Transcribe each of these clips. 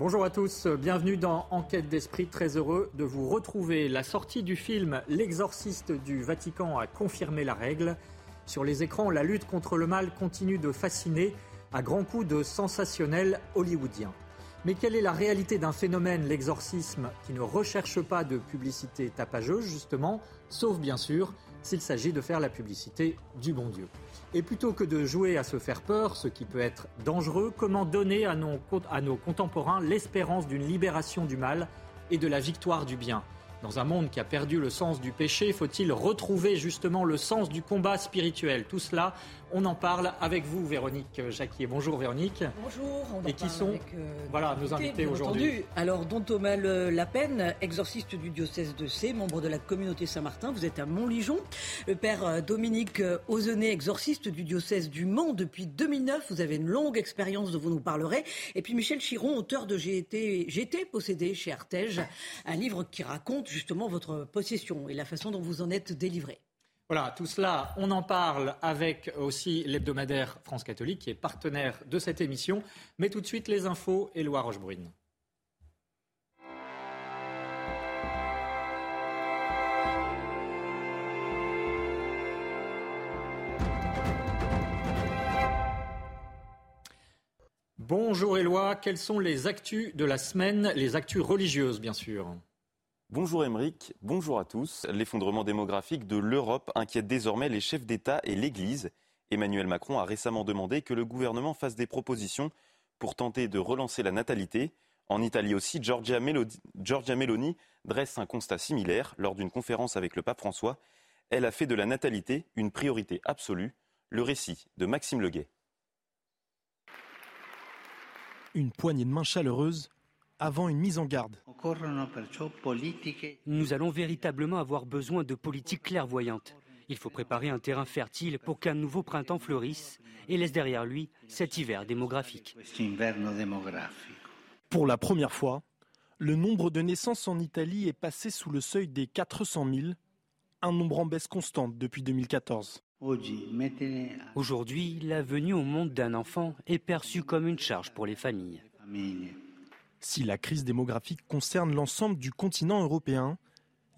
Bonjour à tous, bienvenue dans Enquête d'esprit. Très heureux de vous retrouver. La sortie du film L'exorciste du Vatican a confirmé la règle. Sur les écrans, la lutte contre le mal continue de fasciner à grands coups de sensationnel hollywoodien. Mais quelle est la réalité d'un phénomène, l'exorcisme, qui ne recherche pas de publicité tapageuse, justement, sauf bien sûr s'il s'agit de faire la publicité du bon Dieu? Et plutôt que de jouer à se faire peur, ce qui peut être dangereux, comment donner à nos, contemporains l'espérance d'une libération du mal et de la victoire du bien? Dans un monde qui a perdu le sens du péché, faut-il retrouver justement le sens du combat spirituel? Tout cela, on en parle avec vous, Véronique Jacquier. Bonjour Véronique. Bonjour. On Et qui sont avec, euh, voilà, nos invités aujourd'hui. Alors, Don Thomas Le Lapenne, exorciste du diocèse de C, membre de la communauté Saint-Martin. Vous êtes à Montligeon. Le père euh, Dominique euh, Ozonnet, exorciste du diocèse du Mans depuis 2009. Vous avez une longue expérience dont vous nous parlerez. Et puis Michel Chiron, auteur de J'ai été, j'ai été possédé chez Artege, un livre qui raconte justement votre possession et la façon dont vous en êtes délivré. Voilà, tout cela, on en parle avec aussi l'hebdomadaire France Catholique qui est partenaire de cette émission. Mais tout de suite, les infos, Éloi Rochebrune. Bonjour Éloi, quelles sont les actus de la semaine, les actus religieuses bien sûr? Bonjour Émeric, bonjour à tous. L'effondrement démographique de l'Europe inquiète désormais les chefs d'État et l'Église. Emmanuel Macron a récemment demandé que le gouvernement fasse des propositions pour tenter de relancer la natalité. En Italie aussi, Giorgia Meloni, dresse un constat similaire lors d'une conférence avec le pape François. Elle a fait de la natalité une priorité absolue. Le récit de Maxime Leguet. Une poignée de main chaleureuse avant une mise en garde. Nous allons véritablement avoir besoin de politiques clairvoyantes. Il faut préparer un terrain fertile pour qu'un nouveau printemps fleurisse et laisse derrière lui cet hiver démographique. Pour la première fois, le nombre de naissances en Italie est passé sous le seuil des 400 000, un nombre en baisse constante depuis 2014. Aujourd'hui, la venue au monde d'un enfant est perçue comme une charge pour les familles. Si la crise démographique concerne l'ensemble du continent européen,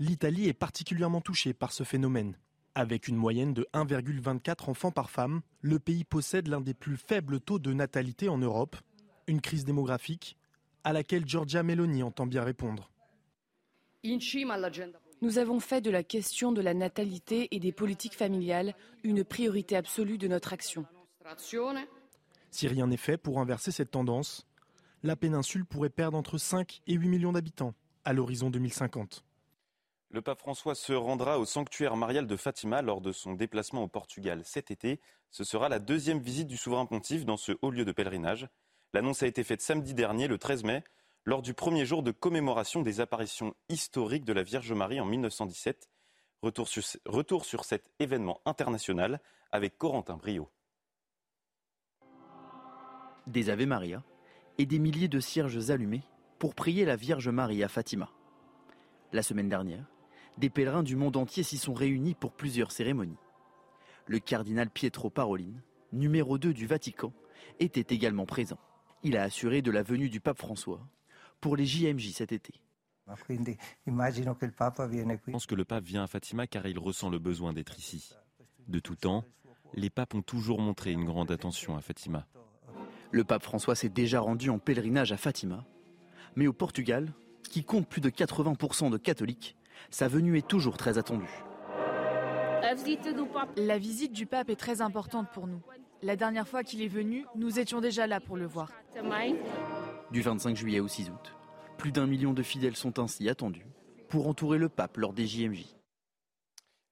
l'Italie est particulièrement touchée par ce phénomène. Avec une moyenne de 1,24 enfants par femme, le pays possède l'un des plus faibles taux de natalité en Europe, une crise démographique à laquelle Giorgia Meloni entend bien répondre. Nous avons fait de la question de la natalité et des politiques familiales une priorité absolue de notre action. Si rien n'est fait pour inverser cette tendance, la péninsule pourrait perdre entre 5 et 8 millions d'habitants à l'horizon 2050. Le pape François se rendra au sanctuaire marial de Fatima lors de son déplacement au Portugal cet été. Ce sera la deuxième visite du souverain pontife dans ce haut lieu de pèlerinage. L'annonce a été faite samedi dernier, le 13 mai, lors du premier jour de commémoration des apparitions historiques de la Vierge Marie en 1917. Retour sur, retour sur cet événement international avec Corentin Brio. Des Ave Maria et des milliers de cierges allumés pour prier la Vierge Marie à Fatima. La semaine dernière, des pèlerins du monde entier s'y sont réunis pour plusieurs cérémonies. Le cardinal Pietro Parolin, numéro 2 du Vatican, était également présent. Il a assuré de la venue du pape François pour les JMJ cet été. Je pense que le pape vient à Fatima car il ressent le besoin d'être ici. De tout temps, les papes ont toujours montré une grande attention à Fatima. Le pape François s'est déjà rendu en pèlerinage à Fatima. Mais au Portugal, qui compte plus de 80% de catholiques, sa venue est toujours très attendue. La visite du pape est très importante pour nous. La dernière fois qu'il est venu, nous étions déjà là pour le voir. Du 25 juillet au 6 août, plus d'un million de fidèles sont ainsi attendus pour entourer le pape lors des JMJ.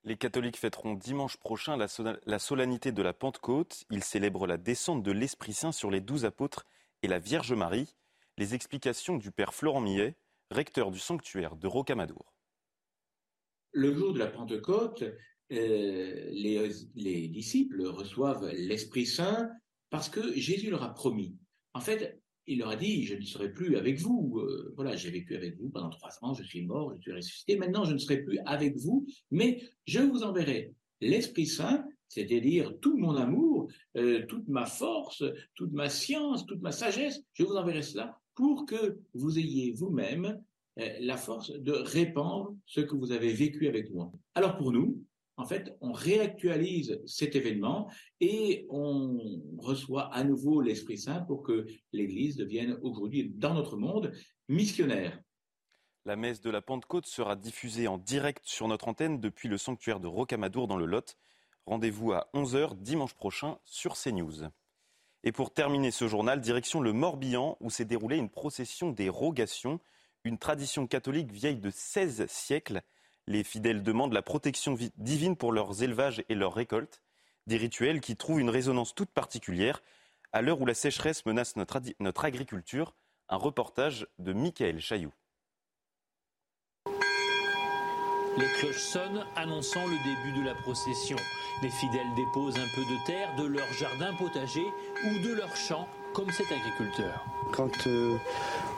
Les catholiques fêteront dimanche prochain la, solennité de la Pentecôte. Ils célèbrent la descente de l'Esprit Saint sur les douze apôtres et la Vierge Marie. Les explications du père Florent Millet, recteur du sanctuaire de Rocamadour. Le jour de la Pentecôte, euh, les, disciples reçoivent l'Esprit Saint parce que Jésus leur a promis. En fait, il leur a dit, je ne serai plus avec vous. Euh, voilà, j'ai vécu avec vous pendant trois ans, je suis mort, je suis ressuscité. Maintenant, je ne serai plus avec vous, mais je vous enverrai l'Esprit Saint, c'est-à-dire tout mon amour, euh, toute ma force, toute ma science, toute ma sagesse. Je vous enverrai cela pour que vous ayez vous-même la force de répandre ce que vous avez vécu avec moi. Alors pour nous, en fait, on réactualise cet événement et on reçoit à nouveau l'Esprit Saint pour que l'Église devienne aujourd'hui, dans notre monde, missionnaire. La messe de la Pentecôte sera diffusée en direct sur notre antenne depuis le sanctuaire de Rocamadour dans le Lot. Rendez-vous à 11h dimanche prochain sur CNews. Et pour terminer ce journal, direction le Morbihan où s'est déroulée une procession des rogations, une tradition catholique vieille de 16 siècles. Les fidèles demandent la protection divine pour leurs élevages et leurs récoltes, des rituels qui trouvent une résonance toute particulière à l'heure où la sécheresse menace notre, notre agriculture. Un reportage de Michael Chailloux. Les cloches sonnent, annonçant le début de la procession. Les fidèles déposent un peu de terre de leur jardin potager ou de leur champ, comme cet agriculteur. Quand euh,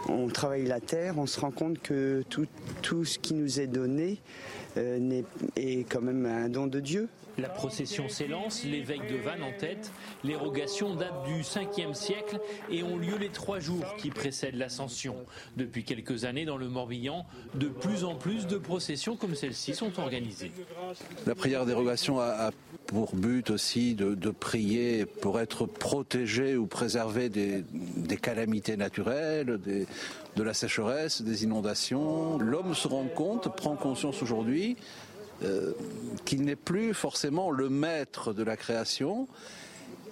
on travaille la terre, on se rend compte que tout, tout ce qui nous est donné euh, est quand même un don de Dieu. La procession s'élance, l'évêque de Vannes en tête. L'érogation date du 5e siècle et ont lieu les trois jours qui précèdent l'ascension. Depuis quelques années dans le Morbihan, de plus en plus de processions comme celle-ci sont organisées. La prière d'érogation a, pour but aussi de, prier pour être protégé ou préservé des, calamités naturelles, de la sécheresse, des inondations. L'homme se rend compte, prend conscience aujourd'hui euh, qu'il n'est plus forcément le maître de la création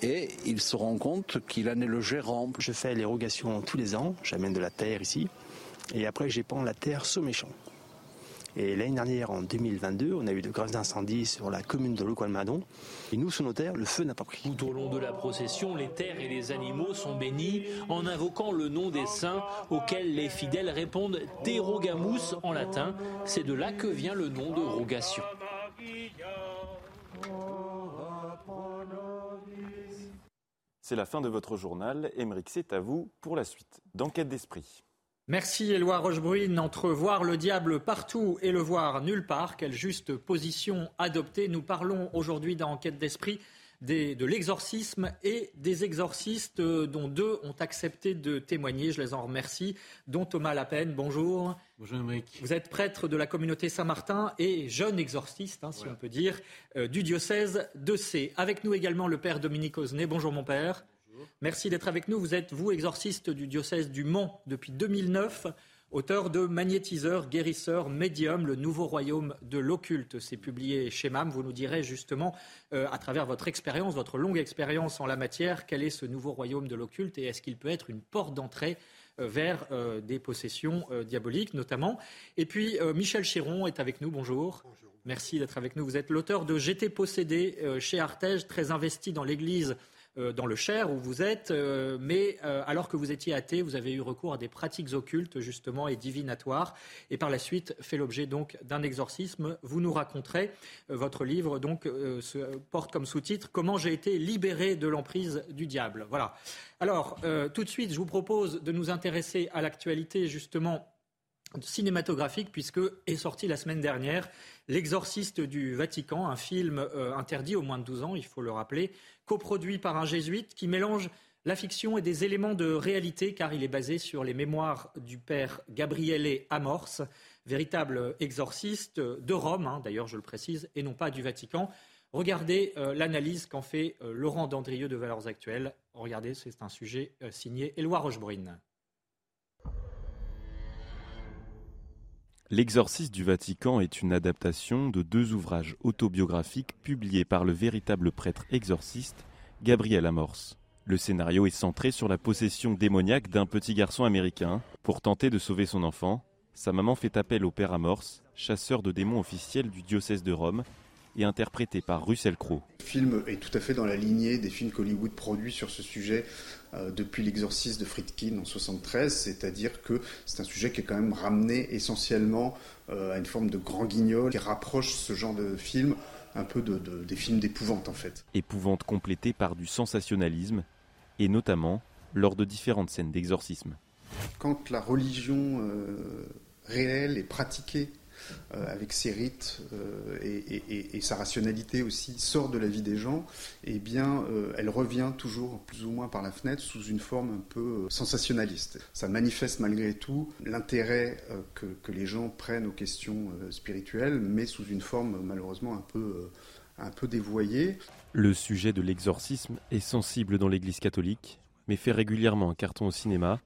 et il se rend compte qu'il en est le gérant. Je fais l'érogation tous les ans, j'amène de la terre ici et après j'épand la terre sous mes champs. Et l'année dernière, en 2022, on a eu de graves incendies sur la commune de Loqualmadon. Et nous, sous nos terres, le feu n'a pas pris. Tout au long de la procession, les terres et les animaux sont bénis en invoquant le nom des saints auxquels les fidèles répondent Terogamus en latin. C'est de là que vient le nom de rogation. C'est la fin de votre journal. Émeric, c'est à vous pour la suite d'Enquête d'esprit. Merci Éloi Rochebrune. Entre voir le diable partout et le voir nulle part, quelle juste position adopter Nous parlons aujourd'hui dans Enquête d'esprit de l'exorcisme et des exorcistes dont deux ont accepté de témoigner. Je les en remercie, dont Thomas Lapen. Bonjour. Bonjour Émeric. Vous êtes prêtre de la communauté Saint-Martin et jeune exorciste, hein, si on peut dire, euh, du diocèse de C. Avec nous également le père Dominique Osnet. Bonjour mon père. Merci d'être avec nous. Vous êtes, vous, exorciste du diocèse du Mans depuis 2009, auteur de Magnétiseur, guérisseur, médium, le nouveau royaume de l'occulte. C'est publié chez MAM. Vous nous direz justement, euh, à travers votre expérience, votre longue expérience en la matière, quel est ce nouveau royaume de l'occulte et est-ce qu'il peut être une porte d'entrée euh, vers euh, des possessions diaboliques notamment. Et puis Michel Chiron est avec nous, bonjour. bonjour. Merci d'être avec nous. Vous êtes l'auteur de J'étais possédé chez Artege, très investi dans l'Église dans le Cher où vous êtes, euh, mais euh, alors que vous étiez athée, vous avez eu recours à des pratiques occultes justement et divinatoires, et par la suite fait l'objet donc d'un exorcisme. Vous nous raconterez votre livre donc porte comme sous-titre Comment j'ai été libéré de l'emprise du diable. Voilà. Alors tout de suite, je vous propose de nous intéresser à l'actualité justement cinématographique puisque est sorti la semaine dernière L'exorciste du Vatican, un film euh, interdit aux moins de 12 ans, il faut le rappeler, coproduit par un jésuite qui mélange la fiction et des éléments de réalité car il est basé sur les mémoires du père Gabriele Amorce, véritable exorciste de Rome, hein, d'ailleurs je le précise, et non pas du Vatican. Regardez euh, l'analyse qu'en fait euh, Laurent Dandrieux de Valeurs Actuelles. Regardez, c'est un sujet signé Éloi Rochebrune. L'Exorciste du Vatican est une adaptation de deux ouvrages autobiographiques publiés par le véritable prêtre exorciste Gabriel Amorce. Le scénario est centré sur la possession démoniaque d'un petit garçon américain. Pour tenter de sauver son enfant, sa maman fait appel au père Amorce, chasseur de démons officiel du diocèse de Rome, et interprété par Russell Crowe. Le film est tout à fait dans la lignée des films qu'Hollywood produit sur ce sujet euh, depuis l'exorcisme de Friedkin en 73, c'est-à-dire que c'est un sujet qui est quand même ramené essentiellement euh, à une forme de grand guignol qui rapproche ce genre de film un peu de, des films d'épouvante en fait. Épouvante complétée par du sensationnalisme et notamment lors de différentes scènes d'exorcisme. Quand la religion euh, réelle est pratiquée avec ses rites euh, et, sa rationalité aussi sort de la vie des gens, eh bien, euh, elle revient toujours plus ou moins par la fenêtre sous une forme un peu sensationnaliste. Ça manifeste malgré tout l'intérêt que, les gens prennent aux questions spirituelles, mais sous une forme malheureusement un peu dévoyée. Le sujet de l'exorcisme est sensible dans l'Église catholique, mais fait régulièrement un carton au cinéma.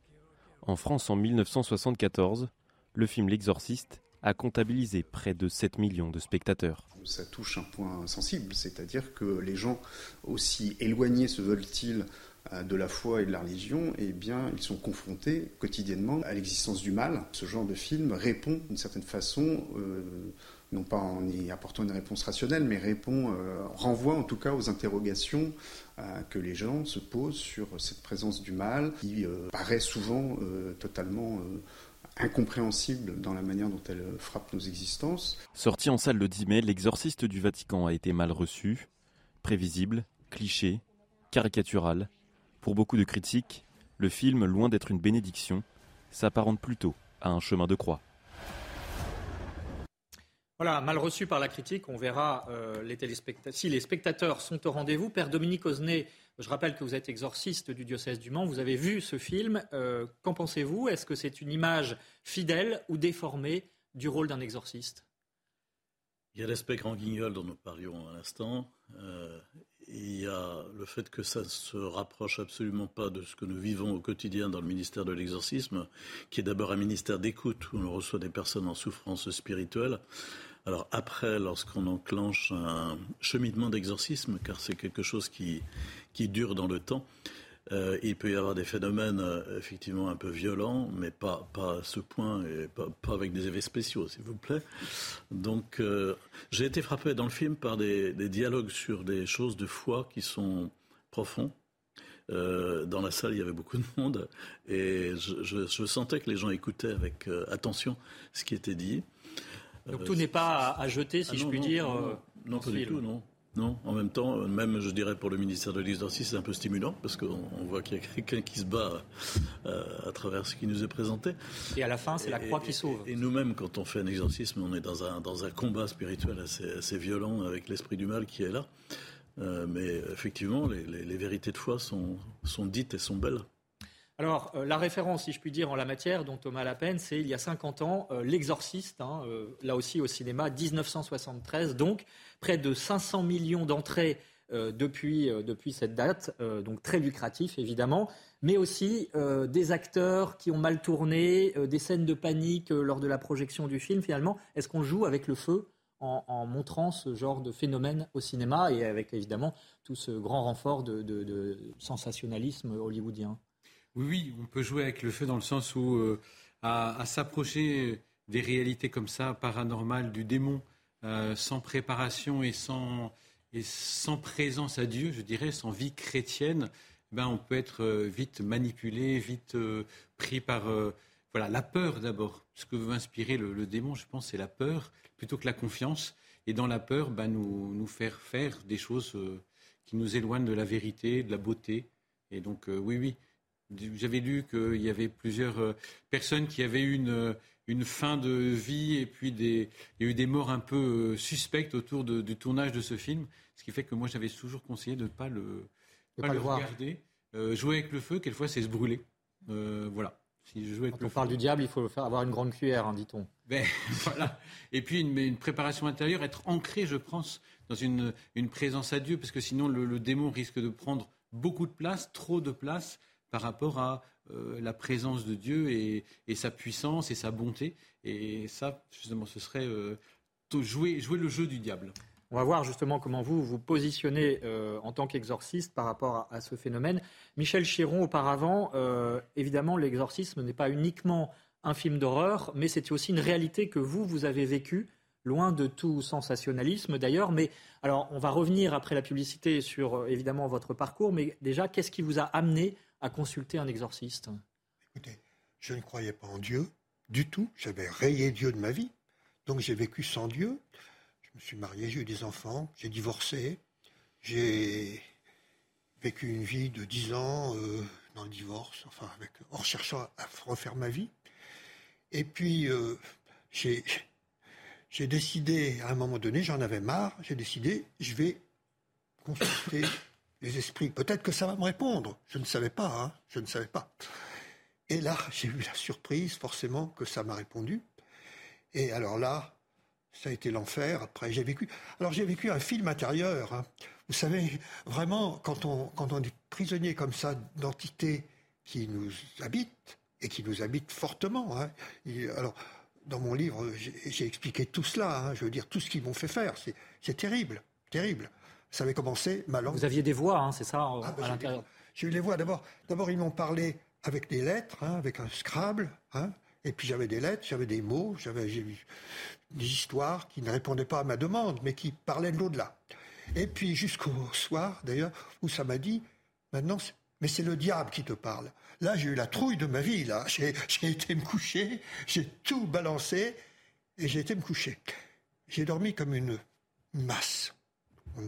En France, en 1974, le film L'Exorciste a comptabilisé près de 7 millions de spectateurs. Ça touche un point sensible, c'est-à-dire que les gens, aussi éloignés se veulent-ils euh, de la foi et de la religion, eh bien, ils sont confrontés quotidiennement à l'existence du mal. Ce genre de film répond d'une certaine façon, euh, non pas en y apportant une réponse rationnelle, mais répond, euh, renvoie en tout cas aux interrogations que les gens se posent sur cette présence du mal, qui paraît souvent totalement incompréhensible dans la manière dont elle frappe nos existences. Sorti en salle le 10 mai, L'exorciste du Vatican a été mal reçu, prévisible, cliché, caricatural. Pour beaucoup de critiques, le film, loin d'être une bénédiction, s'apparente plutôt à un chemin de croix. Voilà, mal reçu par la critique, on verra euh, les si les spectateurs sont au rendez-vous. Père Dominique Osnet, je rappelle que vous êtes exorciste du diocèse du Mans. Vous avez vu ce film. Euh, qu'en pensez-vous? Est-ce que c'est une image fidèle ou déformée du rôle d'un exorciste? Il y a l'aspect grand guignol dont nous parlions à l'instant. Euh, il y a le fait que ça ne se rapproche absolument pas de ce que nous vivons au quotidien dans le ministère de l'exorcisme, qui est d'abord un ministère d'écoute où on reçoit des personnes en souffrance spirituelle. Alors après, lorsqu'on enclenche un cheminement d'exorcisme, car c'est quelque chose qui, qui dure dans le temps, euh, il peut y avoir des phénomènes euh, effectivement un peu violents, mais pas, pas à ce point et pas, pas avec des effets spéciaux, s'il vous plaît. Donc euh, j'ai été frappé dans le film par des, dialogues sur des choses de foi qui sont profonds. dans la salle, il y avait beaucoup de monde et je sentais que les gens écoutaient avec attention ce qui était dit. Donc tout n'est pas à, jeter, si ah je puis dire. Non, pas du tout, non. Non, en même temps, même je dirais pour le ministère de l'exorcisme, c'est un peu stimulant parce qu'on voit qu'il y a quelqu'un qui se bat euh, à travers ce qui nous est présenté. Et à la fin, c'est la croix qui sauve. Et, nous-mêmes, quand on fait un exorcisme, on est dans un, dans un combat spirituel assez, assez violent avec l'esprit du mal qui est là. Euh, mais effectivement, les, les, vérités de foi sont, sont dites et sont belles. Alors, euh, la référence, si je puis dire, en la matière, dont Thomas Lapen, c'est il y a 50 ans, euh, L'Exorciste, hein, euh, là aussi au cinéma, 1973, donc près de 500 millions d'entrées depuis, depuis cette date, donc très lucratif évidemment, mais aussi des acteurs qui ont mal tourné, des scènes de panique lors de la projection du film. Finalement, est-ce qu'on joue avec le feu en, montrant ce genre de phénomène au cinéma et avec évidemment tout ce grand renfort de sensationnalisme hollywoodien? Oui, on peut jouer avec le feu dans le sens où euh, à, s'approcher des réalités comme ça, paranormales, du démon, euh, sans préparation et sans, et sans présence à Dieu, je dirais, sans vie chrétienne, eh ben, on peut être euh, vite manipulé, vite pris par voilà, la peur d'abord. Ce que veut inspirer le, démon, je pense, c'est la peur plutôt que la confiance. Et dans la peur, ben, nous, nous faire faire des choses qui nous éloignent de la vérité, de la beauté. Et donc, oui, oui, j'avais lu qu'il y avait plusieurs euh, personnes qui avaient eu une, une fin de vie et puis des, il y a eu des morts un peu euh, suspectes autour du tournage de ce film, ce qui fait que moi j'avais toujours conseillé de ne pas le, pas, le, regarder. Euh, jouer avec le feu, quelquefois c'est se brûler. voilà. Si je Quand on parle du diable, il faut faire avoir une grande cuillère, hein, dit-on. Ben, voilà. Et puis une, une, préparation intérieure, être ancré, je pense, dans une, une présence à Dieu, parce que sinon le, le démon risque de prendre beaucoup de place, trop de place par rapport à euh, la présence de Dieu et, sa puissance et sa bonté. Et ça, justement, ce serait euh, jouer, le jeu du diable. On va voir justement comment vous vous positionnez euh, en tant qu'exorciste par rapport à, ce phénomène. Michel Chiron, auparavant, évidemment, l'exorcisme n'est pas uniquement un film d'horreur, mais c'est aussi une réalité que vous, vous avez vécue loin de tout sensationnalisme d'ailleurs. Mais alors, on va revenir après la publicité sur évidemment votre parcours, mais déjà, qu'est-ce qui vous a amené à consulter un exorciste Écoutez, je ne croyais pas en Dieu du tout. J'avais rayé Dieu de ma vie. Donc j'ai vécu sans Dieu. Je me suis marié, j'ai eu des enfants, j'ai divorcé, j'ai vécu une vie de dix ans euh, dans le divorce, enfin en cherchant à refaire ma vie. Et puis euh, j'ai décidé, à un moment donné, j'en avais marre, j'ai décidé, je vais consulter les esprits. Peut-être que ça va me répondre. Je ne savais pas, hein, je ne savais pas. Et là, j'ai eu la surprise, forcément, que ça m'a répondu. Et alors là, ça a été l'enfer. Après, j'ai vécu. Alors, j'ai vécu un film intérieur. Hein. Vous savez, vraiment, quand on, quand on est prisonnier comme ça d'entités qui nous habitent, et qui nous habitent fortement. Hein. alors, dans mon livre, j'ai expliqué tout cela. Je veux dire, tout ce qu'ils m'ont fait faire. C'est terrible, terrible. Ça avait commencé ma langue. Vous aviez des voix, hein, c'est ça, ah, bah, à l'intérieur J'ai eu les voix. D'abord, d'abord ils m'ont parlé avec des lettres, hein, avec un Scrabble. et puis j'avais des lettres, j'avais des mots, j'avais des histoires qui ne répondaient pas à ma demande, mais qui parlaient de l'au-delà. Et puis jusqu'au soir, d'ailleurs, où ça m'a dit, maintenant, mais c'est le diable qui te parle. Là, j'ai eu la trouille de ma vie. Là, j'ai été me coucher, j'ai tout balancé et j'ai été me coucher. J'ai dormi comme une masse. On,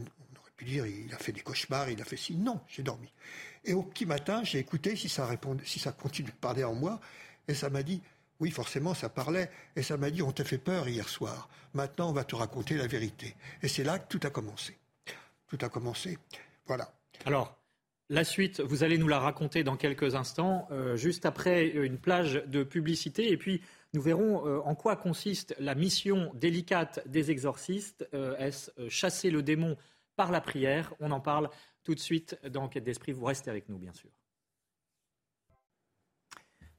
aurait pu dire, il a fait des cauchemars, il a fait ci. Non, j'ai dormi. Et au petit matin, j'ai écouté si ça si ça continue de parler en moi, et ça m'a dit, oui, forcément, ça parlait, et ça m'a dit, on t'a fait peur hier soir. Maintenant, on va te raconter la vérité. Et c'est là que tout a commencé. Tout a commencé. Voilà. Alors, la suite, vous allez nous la raconter dans quelques instants, euh, juste après une plage de publicité. Et puis, nous verrons euh, en quoi consiste la mission délicate des exorcistes. Euh, est-ce chasser le démon par la prière On en parle tout de suite dans Enquête d'Esprit. Vous restez avec nous, bien sûr.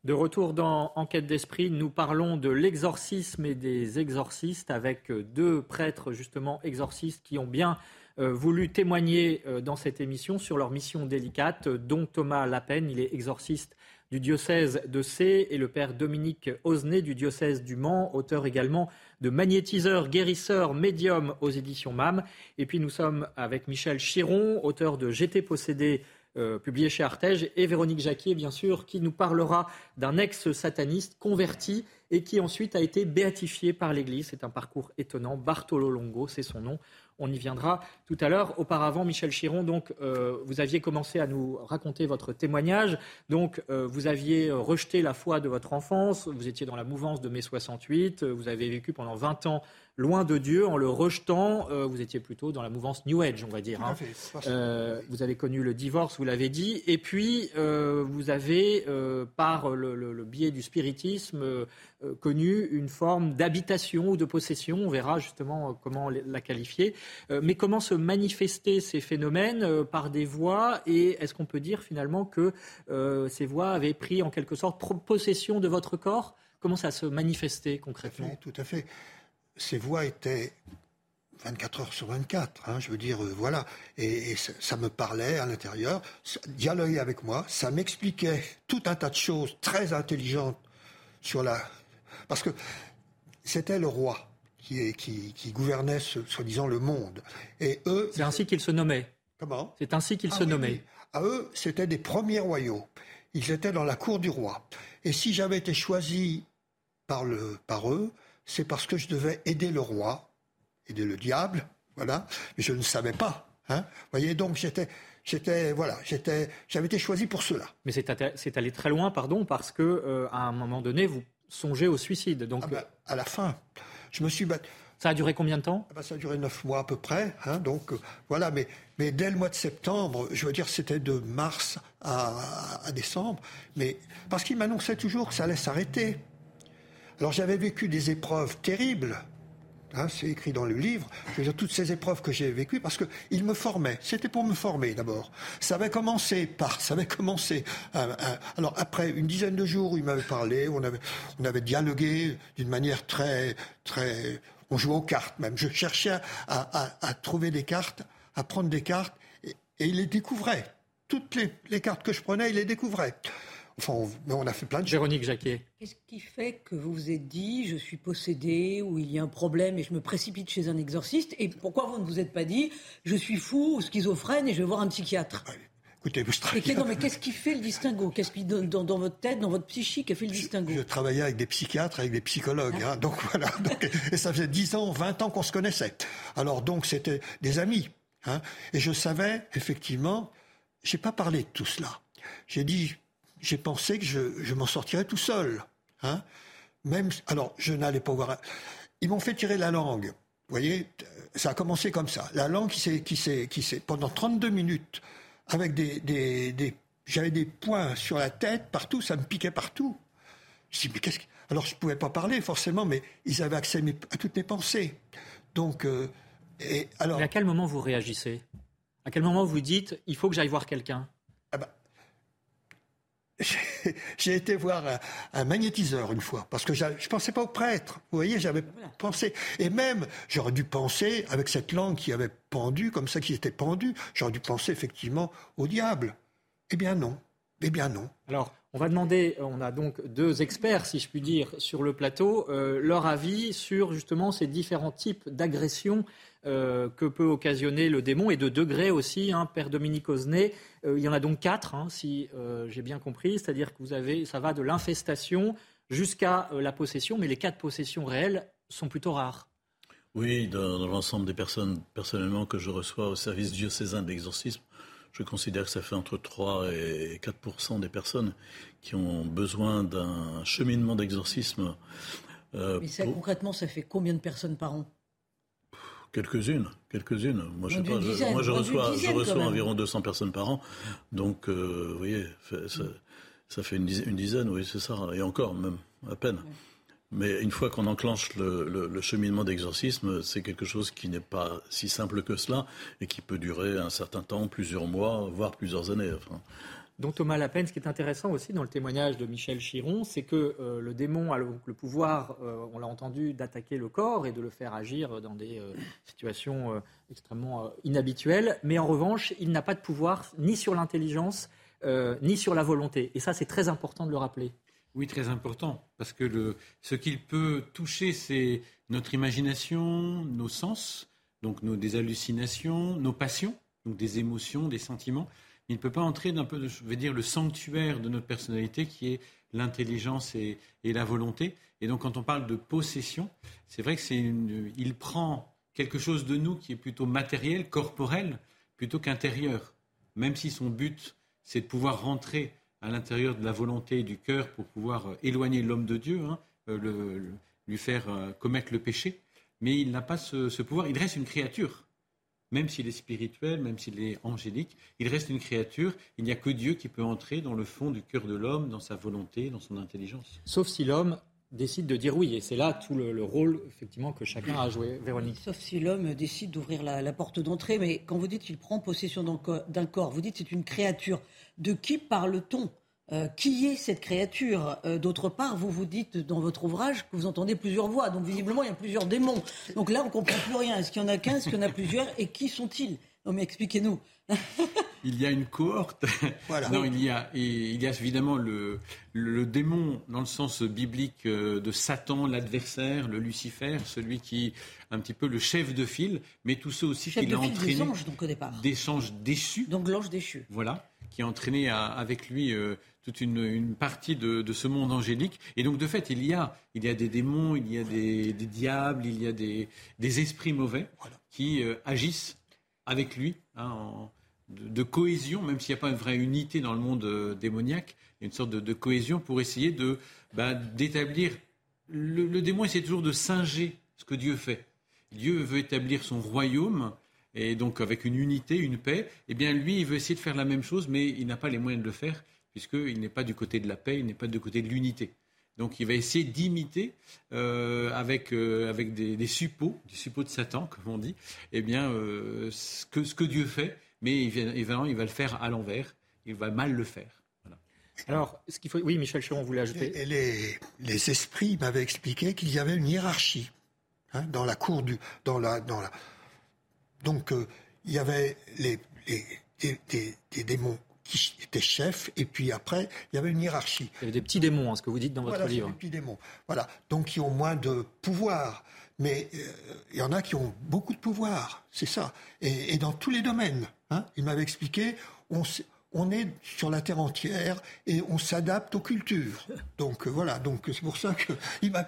De retour dans Enquête d'Esprit, nous parlons de l'exorcisme et des exorcistes avec deux prêtres, justement, exorcistes qui ont bien euh, voulu témoigner euh, dans cette émission sur leur mission délicate, dont Thomas Lapen, il est exorciste du diocèse de C, et le père Dominique Osnet du diocèse du Mans, auteur également de Magnétiseur, guérisseur, médium aux éditions MAM. Et puis nous sommes avec Michel Chiron, auteur de J'étais possédé, euh, publié chez Artege, et Véronique Jacquier, bien sûr, qui nous parlera d'un ex-sataniste converti et qui ensuite a été béatifié par l'Église. C'est un parcours étonnant. Bartolo Longo, c'est son nom. On y viendra tout à l'heure. Auparavant, Michel Chiron, donc, euh, vous aviez commencé à nous raconter votre témoignage. Donc, euh, vous aviez rejeté la foi de votre enfance. Vous étiez dans la mouvance de mai 68. Vous avez vécu pendant 20 ans loin de Dieu en le rejetant. Euh, vous étiez plutôt dans la mouvance New Age, on va dire. Hein. vous avez connu le divorce, vous l'avez dit. Et puis, vous avez, par le, biais du spiritisme, connu une forme d'habitation ou de possession. On verra justement comment la qualifier. Euh, mais comment se manifester ces phénomènes euh, par des voix Et est-ce qu'on peut dire finalement que euh, ces voix avaient pris en quelque sorte possession de votre corps? Comment ça se manifestait concrètement? Tout à fait. Ces voix étaient 24 heures sur 24, hein, je veux dire, voilà. Et, ça, me parlait à l'intérieur, dialoguait avec moi, ça m'expliquait tout un tas de choses très intelligentes sur la. Parce que c'était le roi qui, qui, gouvernait, soi-disant, le monde. Et eux. C'est ainsi qu'ils se nommaient. Comment C'est ainsi qu'ils ah se nommaient. À eux, c'était des premiers royaux. Ils étaient dans la cour du roi. Et si j'avais été choisi par, le, par eux, c'est parce que je devais aider le roi, aider le diable, voilà. Mais je ne savais pas. Hein voyez, donc j'étais, j'étais, voilà, j'étais, j'avais été choisi pour cela. Mais c'est allé très loin, pardon, parce que euh, à un moment donné, vous songez au suicide. Donc ah ben, à la fin. Je me suis battu. Ça a duré combien de temps? Ah bah, Ça a duré neuf mois à peu près. Hein, donc euh, voilà, mais, mais dès le mois de septembre, je veux dire, c'était de mars à, décembre, mais parce qu'il m'annonçait toujours que ça allait s'arrêter. Alors j'avais vécu des épreuves terribles. Hein, c'est écrit dans le livre. Toutes ces épreuves que j'ai vécues, parce qu'il me formait. C'était pour me former d'abord. Ça avait commencé par, ça avait commencé. Euh, euh, alors après une dizaine de jours où il m'avait parlé, on avait, on avait dialogué d'une manière très, très. On jouait aux cartes même. Je cherchais à, trouver des cartes, à prendre des cartes, et, il les découvrait. Toutes les cartes que je prenais, il les découvrait. Enfin, on, on a fait plein de Véronique Jacquet. Qu'est-ce qui fait que vous vous êtes dit, je suis possédé, ou il y a un problème et je me précipite chez un exorciste Et pourquoi vous ne vous êtes pas dit, je suis fou ou schizophrène et je vais voir un psychiatre? Écoutez, vous Et non, mais qu'est-ce qui fait le distinguo? Qu'est-ce qui, dans, dans, dans, votre tête, dans votre psychique, a fait le distinguo? je, travaillais avec des psychiatres, avec des psychologues. Hein, donc voilà. Donc, et ça faisait 10 ans, 20 ans qu'on se connaissait. Alors donc, c'était des amis. Hein, et je savais, effectivement, j'ai pas parlé de tout cela. J'ai dit, j'ai pensé que je, m'en sortirais tout seul. Hein Même, alors, je n'allais pas voir. Ils m'ont fait tirer la langue. Vous voyez, ça a commencé comme ça. La langue qui s'est, qui s'est, qui s'est, pendant 32 minutes, avec des, des, j'avais des points sur la tête, partout, ça me piquait partout. Je dis, mais qu'est-ce que... Alors, je ne pouvais pas parler, forcément, mais ils avaient accès à toutes mes pensées. Donc, euh, et à quel moment vous réagissez? À quel moment vous dites, il faut que j'aille voir quelqu'un? j'ai été voir un, un, magnétiseur une fois, parce que je ne pensais pas au prêtre. Vous voyez, j'avais pensé. Et même, j'aurais dû penser, avec cette langue qui avait pendu, comme ça qui était pendue, j'aurais dû penser effectivement au diable. Eh bien non. Eh bien non. Alors, on va demander, on a donc deux experts, si je puis dire, sur le plateau, euh, leur avis sur justement ces différents types d'agressions euh, que peut occasionner le démon et de degrés aussi. Hein, Père Dominique Osnay, euh, il y en a donc quatre, hein, si euh, j'ai bien compris, c'est-à-dire que vous avez, ça va de l'infestation jusqu'à euh, la possession, mais les quatre possessions réelles sont plutôt rares. Oui, dans, dans l'ensemble des personnes personnellement que je reçois au service diocésain d'exorcisme, je considère que ça fait entre 3 et 4% des personnes qui ont besoin d'un cheminement d'exorcisme. Euh, Mais ça, pour... concrètement, ça fait combien de personnes par an? Quelques-unes, quelques-unes. Moi, je, sais pas, dizaine, je, moi, je reçois, dizaine, je reçois environ 200 personnes par an. Donc, euh, vous voyez, ça, ça fait une dizaine, une dizaine, oui, c'est ça. Et encore, même, à peine. Ouais. Mais une fois qu'on enclenche le, cheminement d'exorcisme, c'est quelque chose qui n'est pas si simple que cela et qui peut durer un certain temps, plusieurs mois, voire plusieurs années. Donc Thomas Lapen, ce qui est intéressant aussi dans le témoignage de Michel Chiron, c'est que euh, le démon a le, le pouvoir, euh, on l'a entendu, d'attaquer le corps et de le faire agir dans des euh, situations extrêmement inhabituelles, mais en revanche, il n'a pas de pouvoir ni sur l'intelligence, ni sur la volonté. Et ça, c'est très important de le rappeler. Oui, très important, parce que ce qu'il peut toucher, c'est notre imagination, nos sens, donc nos, des hallucinations, nos passions, donc des émotions, des sentiments. Il ne peut pas entrer d'un peu, je dire, le sanctuaire de notre personnalité qui est l'intelligence et, et, la volonté. Et donc, quand on parle de possession, c'est vrai que c'est il prend quelque chose de nous qui est plutôt matériel, corporel, plutôt qu'intérieur. Même si son but, c'est de pouvoir rentrer à l'intérieur de la volonté et du cœur pour pouvoir éloigner l'homme de Dieu, hein, le, lui faire commettre le péché. Mais il n'a pas ce, ce pouvoir. Il reste une créature même s'il est spirituel, même s'il est angélique, il reste une créature. Il n'y a que Dieu qui peut entrer dans le fond du cœur de l'homme, dans sa volonté, dans son intelligence. Sauf si l'homme décide de dire oui. Et c'est là tout le, le, rôle, effectivement, que chacun a joué. Véronique. Sauf si l'homme décide d'ouvrir la, la, porte d'entrée. Mais quand vous dites qu'il prend possession d'un corps, vous dites c'est une créature. De qui parle-t-on? Euh, qui est cette créature? Euh, D'autre part, vous vous dites dans votre ouvrage que vous entendez plusieurs voix, donc visiblement il y a plusieurs démons. Donc là, on ne comprend plus rien. Est-ce qu'il y en a qu'un? Est-ce qu'il y en a plusieurs? Et qui sont-ils? Non, mais expliquez-nous. Il y a une cohorte. Voilà. Non, il y a, et il y a évidemment le, le, démon dans le sens biblique euh, de Satan, l'adversaire, le Lucifer, celui qui un petit peu le chef de file, mais tous ceux aussi chef qui l'a entraîné. Des anges, donc au départ. Des anges déchus. Donc l'ange déchu. Voilà, qui a entraîné à, avec lui euh, toute une, une partie de, de, ce monde angélique. Et donc de fait, il y a, il y a des démons, il y a des, des diables, il y a des, des esprits mauvais voilà. qui euh, agissent avec lui hein, en, de, cohésion, même s'il n'y a pas une vraie unité dans le monde euh, démoniaque, une sorte de, cohésion pour essayer de bah, d'établir. Le, démon essaie toujours de singer ce que Dieu fait. Dieu veut établir son royaume et donc avec une unité, une paix. Eh bien, lui, il veut essayer de faire la même chose, mais il n'a pas les moyens de le faire puisqu'il n'est pas du côté de la paix, il n'est pas du côté de l'unité. Donc il va essayer d'imiter euh, avec, euh, avec des, suppôts, des suppôts de Satan, comme on dit, eh bien, ce que Dieu fait, mais évidemment, il va le faire à l'envers, il va mal le faire. Voilà. Alors, ce qu'il faut... Oui, Michel Chiron, vous voulez ajouter? Les, les, esprits m'avaient expliqué qu'il y avait une hiérarchie hein, dans la cour du... Dans la, dans la... Donc, euh, il y avait les, les, des, des, des démons qui était chef, et puis après, il y avait une hiérarchie. Il y avait des petits démons, hein, ce que vous dites dans votre voilà, livre. Des petits démons. Voilà, donc qui ont moins de pouvoir. Mais euh, il y en a qui ont beaucoup de pouvoir, c'est ça. Et, et, dans tous les domaines. Hein, il m'avait expliqué, on, on est sur la terre entière et on s'adapte aux cultures. Donc euh, voilà, donc c'est pour ça qu'il m'a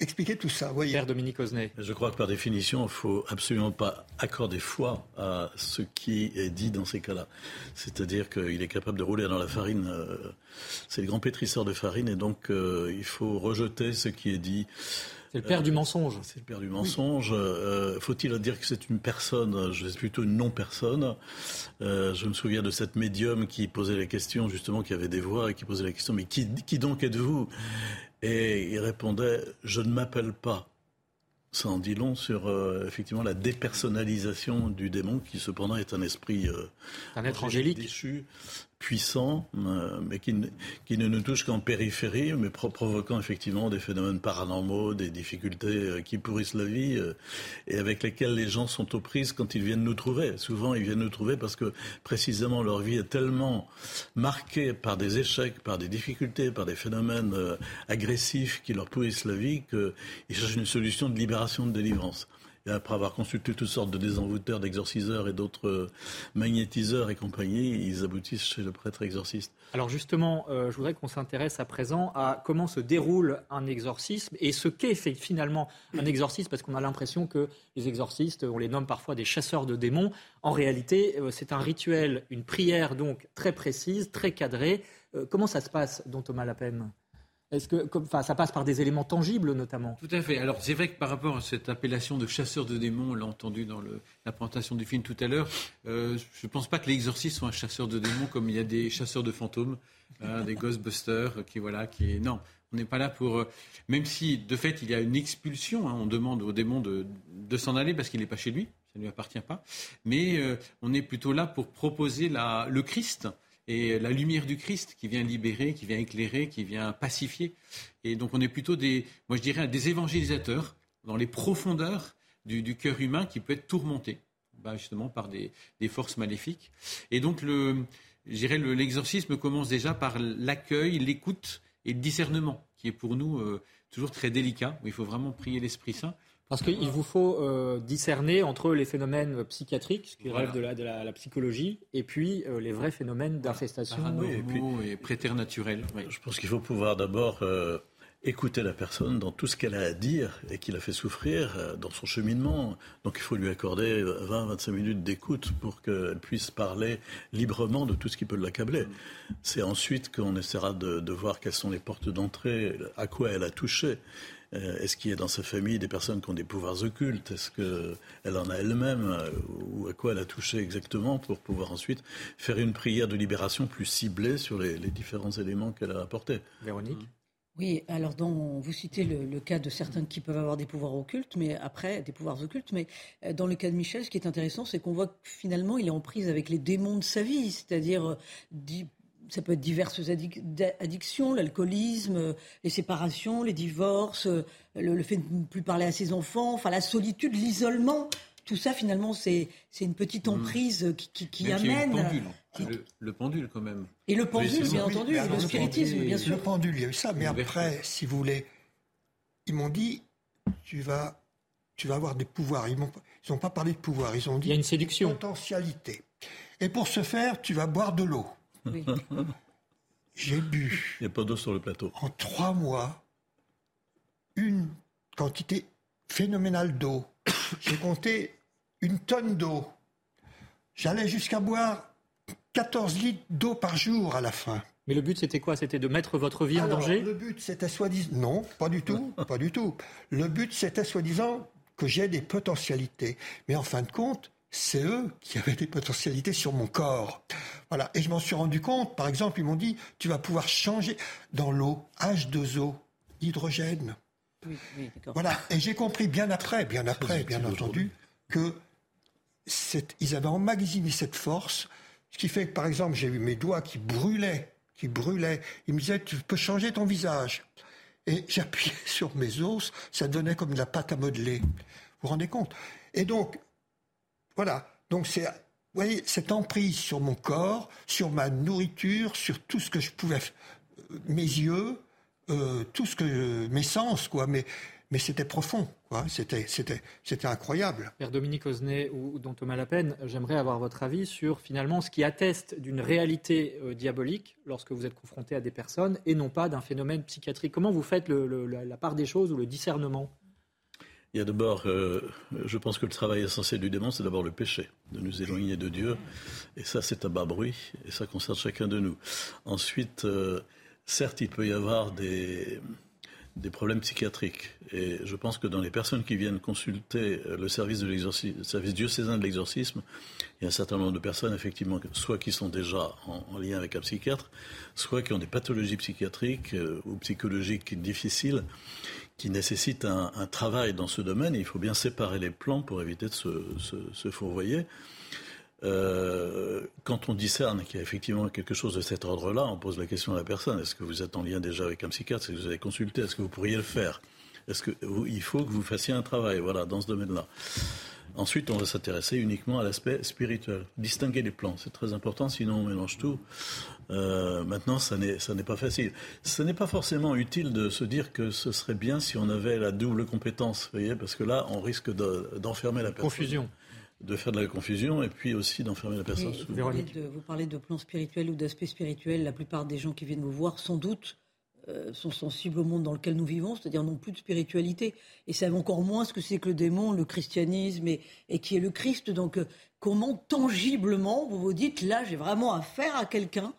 expliqué tout ça. Voyez. Père Dominique Osnay. Je crois que par définition, il ne faut absolument pas accorder foi à ce qui est dit dans ces cas-là. C'est-à-dire qu'il est capable de rouler dans la farine. Euh, c'est le grand pétrisseur de farine et donc euh, il faut rejeter ce qui est dit. C'est le père du mensonge. C'est le père du mensonge. Euh, Faut-il dire que c'est une personne Je suis plutôt une non-personne. Euh, je me souviens de cette médium qui posait la question, justement, qui avait des voix et qui posait la question, mais qui, qui donc êtes-vous? Et il répondait, je ne m'appelle pas. Ça en dit long sur euh, effectivement la dépersonnalisation du démon, qui cependant est un esprit, euh, un être angélique, déchu, puissant, euh, mais qui, qui, ne nous touche qu'en périphérie, mais pro provoquant effectivement des phénomènes paranormaux, des difficultés euh, qui pourrissent la vie euh, et avec lesquelles les gens sont aux prises quand ils viennent nous trouver. Souvent, ils viennent nous trouver parce que précisément leur vie est tellement marquée par des échecs, par des difficultés, par des phénomènes agressifs qui leur pourrissent la vie qu'ils cherchent une solution de libération, de délivrance. Et après avoir consulté toutes sortes de désenvoûteurs, d'exorciseurs et d'autres euh, magnétiseurs et compagnie, ils aboutissent chez le prêtre exorciste. Alors justement, euh, je voudrais qu'on s'intéresse à présent à comment se déroule un exorcisme et ce qu'est finalement un exorcisme, parce qu'on a l'impression que les exorcistes, on les nomme parfois des chasseurs de démons. En réalité, euh, c'est un rituel, une prière donc très précise, très cadrée. Comment ça se passe, dont Thomas Lapem est-ce que enfin, ça passe par des éléments tangibles notamment? Tout à fait. Alors c'est vrai que par rapport à cette appellation de chasseur de démons, on l'a entendu dans le, la présentation du film tout à l'heure, euh, je ne pense pas que l'exorciste soit un chasseur de démons comme il y a des chasseurs de fantômes, hein, des Ghostbusters qui voilà qui non. On n'est pas là pour. Euh, même si, de fait, il y a une expulsion, hein, on demande au démon de, de s'en aller parce qu'il n'est pas chez lui, ça ne lui appartient pas. Mais euh, on est plutôt là pour proposer la, le Christ et la lumière du Christ qui vient libérer, qui vient éclairer, qui vient pacifier. Et donc on est plutôt des, moi je dirais, des évangélisateurs dans les profondeurs du, cœur humain qui peut être tourmenté, bah, justement par des, forces maléfiques. Et donc le, l'exorcisme commence déjà par l'accueil, l'écoute et le discernement, qui est pour nous euh, toujours très délicat, où il faut vraiment prier l'Esprit Saint. Parce qu'il vous faut euh, discerner entre les phénomènes psychiatriques, ce qui voilà. relève de, la, de la, la, psychologie, et puis euh, les vrais phénomènes d'infestation. Oui, et, puis, et préternaturels. Oui. Je pense qu'il faut pouvoir d'abord euh, écouter la personne dans tout ce qu'elle a à dire et qui l'a fait souffrir euh, dans son cheminement. Donc il faut lui accorder 20-25 minutes d'écoute pour qu'elle puisse parler librement de tout ce qui peut l'accabler. C'est ensuite qu'on essaiera de, de voir quelles sont les portes d'entrée, à quoi elle a touché. Est-ce qu'il y a dans sa famille des personnes qui ont des pouvoirs occultes? Est-ce qu'elle en a elle-même Ou à quoi elle a touché exactement pour pouvoir ensuite faire une prière de libération plus ciblée sur les, les différents éléments qu'elle a apportés? Véronique? Oui, alors dans, vous citez le, le, cas de certains qui peuvent avoir des pouvoirs occultes, mais après des pouvoirs occultes. Mais dans le cas de Michel, ce qui est intéressant, c'est qu'on voit que finalement, il est en prise avec les démons de sa vie, c'est-à-dire ça peut être diverses addictions, l'alcoolisme, les séparations, les divorces, le, le, fait de ne plus parler à ses enfants, enfin la solitude, l'isolement. Tout ça, finalement, c'est une petite emprise mmh. qui, qui, qui amène. Le pendule, le, le pendule, quand même. Et le pendule, bien oui, entendu, le spiritisme, bien sûr. Le pendule, il y a eu ça, mais après, si vous voulez, ils m'ont dit tu vas, tu vas avoir des pouvoirs. Ils n'ont pas parlé de pouvoir, ils ont dit il y a une séduction. potentialité. Et pour ce faire, tu vas boire de l'eau. Oui. J'ai bu. Il n'y a pas d'eau sur le plateau. En trois mois, une quantité phénoménale d'eau. J'ai compté une tonne d'eau. J'allais jusqu'à boire 14 litres d'eau par jour à la fin. Mais le but, c'était quoi? C'était de mettre votre vie Alors, en danger? Le but, c'était soi-disant... Non, pas du tout, pas du tout. Le but, c'était soi-disant que j'ai des potentialités. Mais en fin de compte, c'est eux qui avaient des potentialités sur mon corps. Voilà. Et je m'en suis rendu compte. Par exemple, ils m'ont dit, tu vas pouvoir changer dans l'eau, H2O, hydrogène. Oui, oui, voilà. Et j'ai compris bien après, bien après, bien entendu, que ils avaient emmagasiné cette force, ce qui fait que, par exemple, j'ai eu mes doigts qui brûlaient, qui brûlaient. Ils me disaient, tu peux changer ton visage. Et j'appuyais sur mes os, ça donnait comme de la pâte à modeler. Vous vous rendez compte? Et donc, voilà. Donc c'est voyez, cette emprise sur mon corps, sur ma nourriture, sur tout ce que je pouvais, euh, mes yeux, euh, tout ce que mes sens, quoi. Mais mais c'était profond, quoi. C'était, c'était, c'était incroyable. Père Dominique Osnet ou Don Thomas Lapen, j'aimerais avoir votre avis sur finalement ce qui atteste d'une réalité euh, diabolique lorsque vous êtes confronté à des personnes et non pas d'un phénomène psychiatrique. Comment vous faites la part des choses ou le discernement? Il y a d'abord, euh, je pense que le travail essentiel du démon, c'est d'abord le péché, de nous éloigner de Dieu. Et ça, c'est à bas bruit, et ça concerne chacun de nous. Ensuite, euh, certes, il peut y avoir des, problèmes psychiatriques. Et je pense que dans les personnes qui viennent consulter euh, le service, de le service diocésain de l'exorcisme, il y a un certain nombre de personnes, effectivement, soit qui sont déjà en, lien avec un psychiatre, soit qui ont des pathologies psychiatriques ou psychologiques difficiles, qui nécessitent un, travail dans ce domaine. Il faut bien séparer les plans pour éviter de se, fourvoyer. Euh, quand on discerne qu'il y a effectivement quelque chose de cet ordre-là, on pose la question à la personne est-ce que vous êtes en lien déjà avec un psychiatre Est-ce que vous avez consulté Est-ce que vous pourriez le faire? Est-ce qu'il faut que vous fassiez un travail voilà, dans ce domaine-là Ensuite, on va s'intéresser uniquement à l'aspect spirituel. Distinguer les plans, c'est très important, sinon on mélange tout. Euh, maintenant, ça n'est, ça n'est pas facile. Ce n'est pas forcément utile de se dire que ce serait bien si on avait la double compétence, vous voyez, parce que là, on risque d'enfermer la personne. Confusion de faire de la confusion et puis aussi d'enfermer la personne. Vous parlez, de, vous parlez de plan spirituel ou d'aspect spirituel. La plupart des gens qui viennent vous voir, sans doute, euh, sont sensibles au monde dans lequel nous vivons, c'est-à-dire n'ont plus de spiritualité et savent encore moins ce que c'est que le démon, le christianisme et, et qui est le Christ. Donc, euh, comment tangiblement vous vous dites là, j'ai vraiment affaire à quelqu'un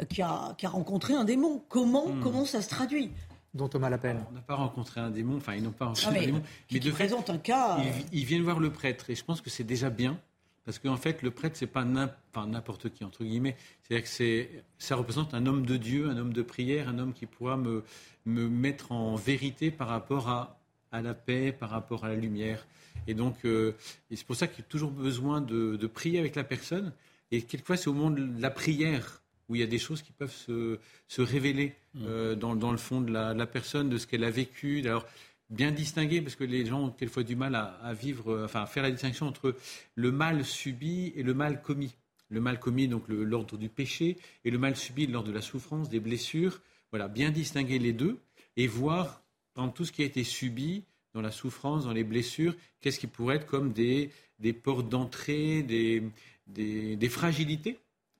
euh, qui a, qui a, rencontré un démon Comment, hmm. comment ça se traduit? Dont Thomas l'appelle. On n'a pas rencontré un démon, enfin ils n'ont pas rencontré ah, un démon. Mais de présente un cas. Ils, viennent voir le prêtre et je pense que c'est déjà bien. Parce qu'en fait, le prêtre, c'est pas n'importe qui, entre guillemets. C'est-à-dire que ça représente un homme de Dieu, un homme de prière, un homme qui pourra me, me mettre en vérité par rapport à, à la paix, par rapport à la lumière. Et donc, euh, c'est pour ça qu'il y a toujours besoin de, de, prier avec la personne. Et quelquefois, c'est au moment de la prière où il y a des choses qui peuvent se, se révéler mmh. euh, dans, dans, le fond de la, la personne, de ce qu'elle a vécu. Alors, bien distinguer, parce que les gens ont quelquefois du mal à, vivre, euh, enfin, à faire la distinction entre le mal subi et le mal commis. Le mal commis, donc l'ordre du péché, et le mal subi, l'ordre de la souffrance, des blessures. Voilà, bien distinguer les deux et voir dans tout ce qui a été subi, dans la souffrance, dans les blessures, qu'est-ce qui pourrait être comme des, des portes d'entrée, des, des, fragilités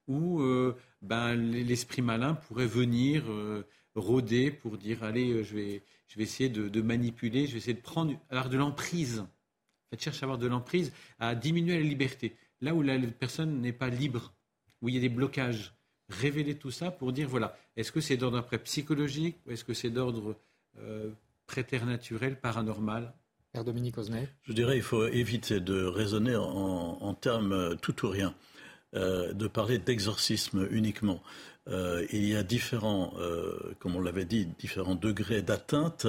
où euh, ben, l'esprit malin pourrait venir euh, rôder pour dire allez, euh, je vais, je vais essayer de, manipuler, je vais essayer de prendre alors de l'emprise. En fait, cherche à avoir de l'emprise, à diminuer la liberté. Là où la personne n'est pas libre, où il y a des blocages. Révéler tout ça pour dire voilà, est-ce que c'est d'ordre après psychologique ou est-ce que c'est d'ordre euh, préternaturel, paranormal? Père Dominique Osnet Je dirais il faut éviter de raisonner en, en termes tout ou rien. Euh, de parler d'exorcisme uniquement. Euh, il y a différents, euh, comme on l'avait dit, différents degrés d'atteinte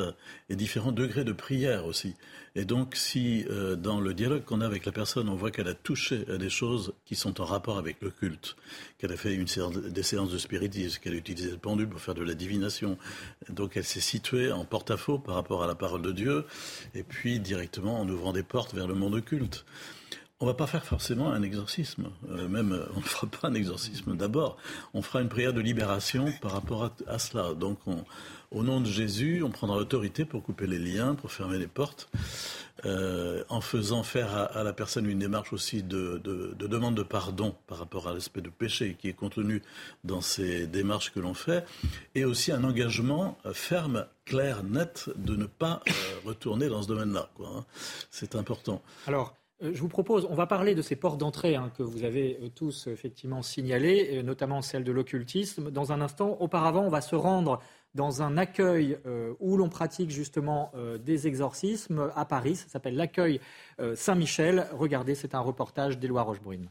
et différents degrés de prière aussi. Et donc, si dans le dialogue qu'on a avec la personne, on voit qu'elle a touché à des choses qui sont en rapport avec le culte, qu'elle a fait une séance, des séances de spiritisme, qu'elle a utilisé le pendule pour faire de la divination, donc elle s'est située en porte-à-faux par rapport à la parole de Dieu, et puis directement en ouvrant des portes vers le monde culte. On va pas faire forcément un exorcisme. Euh, même, euh, on ne fera pas un exorcisme d'abord. On fera une prière de libération par rapport à, cela. Donc, au nom de Jésus, on prendra l'autorité pour couper les liens, pour fermer les portes, euh, en faisant faire à, la personne une démarche aussi de, de, demande de pardon par rapport à l'aspect de péché qui est contenu dans ces démarches que l'on fait, et aussi un engagement ferme, clair, net de ne pas retourner dans ce domaine-là. Hein. C'est important. Alors, je vous propose, on va parler de ces portes d'entrée hein, que vous avez euh, tous effectivement signalées, notamment celle de l'occultisme. Dans un instant, auparavant, on va se rendre dans un accueil euh, où l'on pratique justement des exorcismes à Paris. Ça s'appelle l'accueil Saint-Michel. Regardez, c'est un reportage d'Éloi Rochebrune.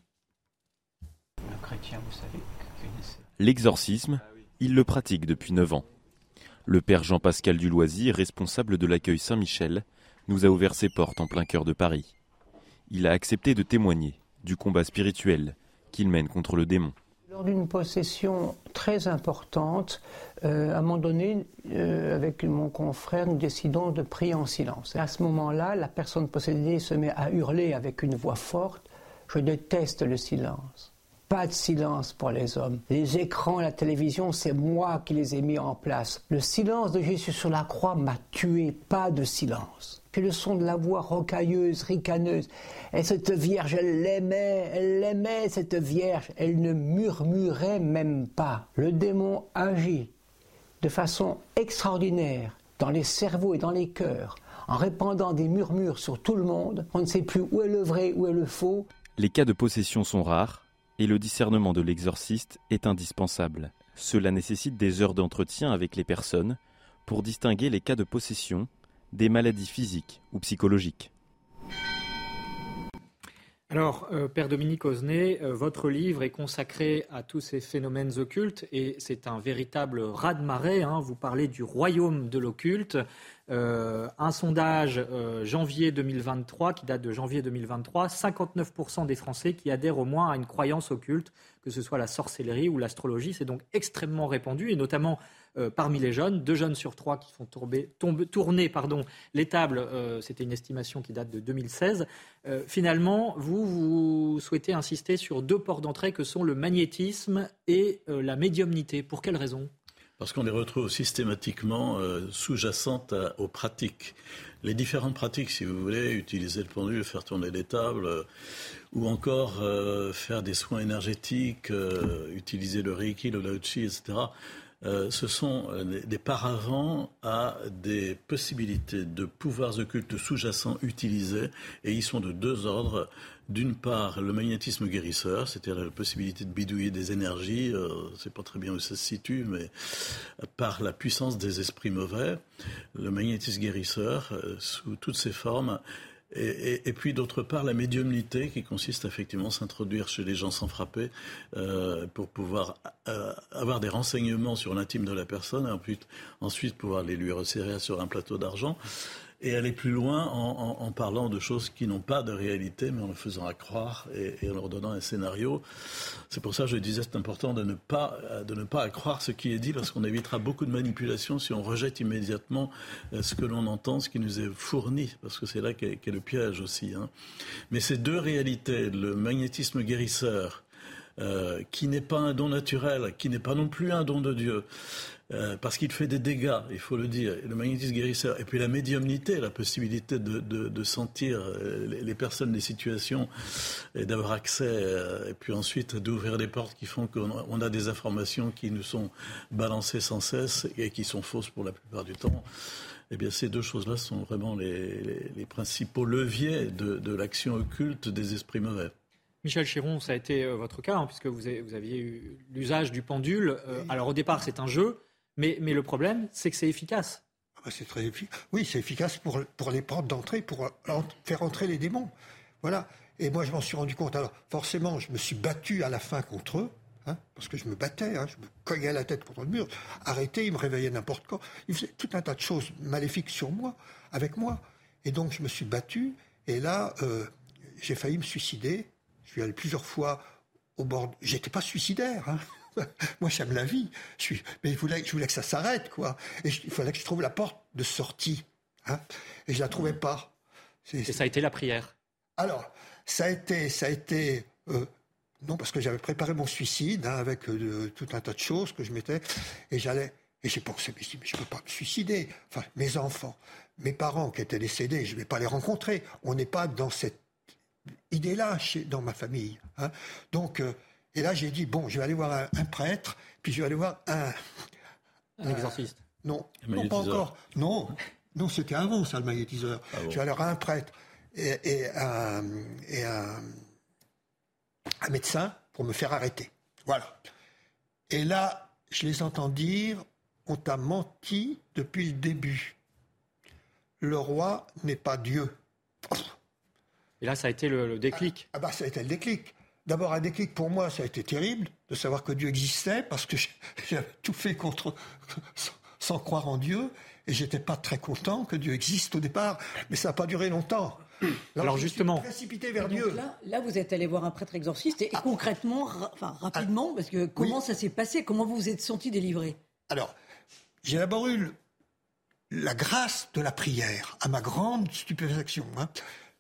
L'exorcisme, il le pratique depuis 9 ans. Le père Jean-Pascal Duloisy, responsable de l'accueil Saint-Michel, nous a ouvert ses portes en plein cœur de Paris il a accepté de témoigner du combat spirituel qu'il mène contre le démon. Lors d'une possession très importante, euh, à un moment donné, euh, avec mon confrère, nous décidons de prier en silence. à ce moment-là, la personne possédée se met à hurler avec une voix forte Je déteste le silence. Pas de silence pour les hommes. Les écrans, la télévision, c'est moi qui les ai mis en place. Le silence de Jésus sur la croix m'a tué. Pas de silence. Puis le son de la voix rocailleuse, ricaneuse. Et cette vierge, elle l'aimait, elle l'aimait, cette vierge. Elle ne murmurait même pas. Le démon agit de façon extraordinaire dans les cerveaux et dans les cœurs, en répandant des murmures sur tout le monde. On ne sait plus où est le vrai, où est le faux. Les cas de possession sont rares et le discernement de l'exorciste est indispensable. Cela nécessite des heures d'entretien avec les personnes pour distinguer les cas de possession des maladies physiques ou psychologiques. Alors, euh, Père Dominique Osnet, euh, votre livre est consacré à tous ces phénomènes occultes et c'est un véritable raz-de-marée. Hein. Vous parlez du royaume de l'occulte. Euh, un sondage janvier 2023 qui date de janvier 2023, 59% des Français qui adhèrent au moins à une croyance occulte, que ce soit la sorcellerie ou l'astrologie. C'est donc extrêmement répandu et notamment euh, parmi les jeunes, deux jeunes sur trois qui font tourner les tables, euh, c'était une estimation qui date de 2016. Euh, finalement, vous, vous souhaitez insister sur deux ports d'entrée que sont le magnétisme et la médiumnité. Pour quelles raisons? Parce qu'on les retrouve systématiquement sous-jacentes aux pratiques. Les différentes pratiques, si vous voulez, utiliser le pendule, faire tourner les tables, ou encore faire des soins énergétiques, utiliser le Reiki, le Lao-Chi, etc. Euh, ce sont euh, des paravents à des possibilités de pouvoirs occultes sous-jacents utilisés, et ils sont de deux ordres. D'une part, le magnétisme guérisseur, c'est-à-dire la possibilité de bidouiller des énergies, euh, c'est pas très bien où ça se situe, mais par la puissance des esprits mauvais, le magnétisme guérisseur, sous toutes ses formes, et, puis d'autre part la médiumnité qui consiste effectivement à s'introduire chez les gens sans frapper euh, pour pouvoir euh, avoir des renseignements sur l'intime de la personne et ensuite pouvoir les lui resserrer sur un plateau d'argent et aller plus loin en, parlant de choses qui n'ont pas de réalité, mais en le faisant accroire et, en leur donnant un scénario. C'est pour ça que je disais c'est important de ne pas de ne pas accroire ce qui est dit, parce qu'on évitera beaucoup de manipulations si on rejette immédiatement euh, ce que l'on entend, ce qui nous est fourni, parce que c'est là qu'est le piège aussi. Hein. Mais ces deux réalités, le magnétisme guérisseur, euh, qui n'est pas un don naturel, qui n'est pas non plus un don de Dieu, euh, parce qu'il fait des dégâts, il faut le dire, le magnétisme guérisseur, et puis la médiumnité, la possibilité de, de, sentir euh, les, personnes, les situations, et d'avoir accès, euh, et puis ensuite d'ouvrir des portes qui font qu'on a des informations qui nous sont balancées sans cesse et qui sont fausses pour la plupart du temps. Eh bien, ces deux choses-là sont vraiment les, les, principaux leviers de, de l'action occulte des esprits mauvais. Michel Chiron, ça a été votre cas, hein, puisque vous, vous, aviez eu l'usage du pendule. alors au départ, c'est un jeu, mais, le problème, c'est que c'est efficace. Ah bah, c'est très efficace. Oui, c'est efficace pour, les portes d'entrée, pour faire entrer les démons. Voilà. Et moi, je m'en suis rendu compte. Alors, forcément, je me suis battu à la fin contre eux, hein, parce que je me battais, hein, je me cognais la tête contre le mur. Arrêté, ils me réveillaient n'importe quand. Ils faisaient tout un tas de choses maléfiques sur moi, avec moi. Et donc, je me suis battu. Et là, euh, j'ai failli me suicider. Je suis allé plusieurs fois au bord. J'étais pas suicidaire. Hein. Moi, j'aime la vie. Je suis, mais je voulais, je voulais que ça s'arrête, quoi. Et il fallait que je trouve la porte de sortie. Hein. Et je la trouvais pas. Et ça a été la prière. Alors, ça a été, ça a été. Euh, non, parce que j'avais préparé mon suicide hein, avec euh, tout un tas de choses que je mettais, et j'allais. Et j'ai pensé, mais, je peux pas me suicider. Enfin, mes enfants, mes parents qui étaient décédés, je vais pas les rencontrer. On n'est pas dans cette idée-là dans ma famille. Hein. Donc, euh, et là, j'ai dit, bon, je vais aller voir un, prêtre, puis je vais aller voir un... Un exorciste Non, non pas encore. Non, non c'était avant ça, le magnétiseur. Ah je vais aller voir un prêtre et, un, médecin pour me faire arrêter. Voilà. Et là, je les entends dire, on t'a menti depuis le début. Le roi n'est pas Dieu. Et là, ça a été le, déclic. Ah, ah, bah, ça a été le déclic. D'abord, un déclic pour moi, ça a été terrible de savoir que Dieu existait parce que j'avais tout fait contre, sans croire en Dieu et j'étais pas très content que Dieu existe au départ, mais ça n'a pas duré longtemps. Alors, justement, précipité vers Dieu. Là, vous êtes allé voir un prêtre exorciste et, ah. concrètement, enfin rapidement, parce que comment ça s'est passé? Comment vous vous êtes senti délivré? Alors, j'ai d'abord eu la grâce de la prière, à ma grande stupéfaction. Hein.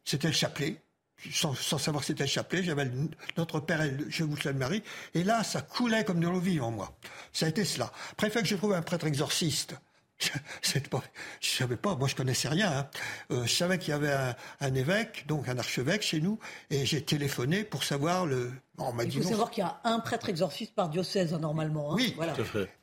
C'était le chapelet sans, savoir c'était le chapelet, j'avais notre Père et Je vous salue Marie, et là, ça coulait comme de l'eau vive en moi. Ça a été cela. Après, que j'ai trouvé un prêtre exorciste, je ne savais pas, moi je connaissais rien. Hein. Euh, je savais qu'il y avait un, évêque, donc un archevêque chez nous, et j'ai téléphoné pour savoir le. Il faut savoir qu'il y a un prêtre exorciste par diocèse hein, normalement. Hein. Oui, voilà.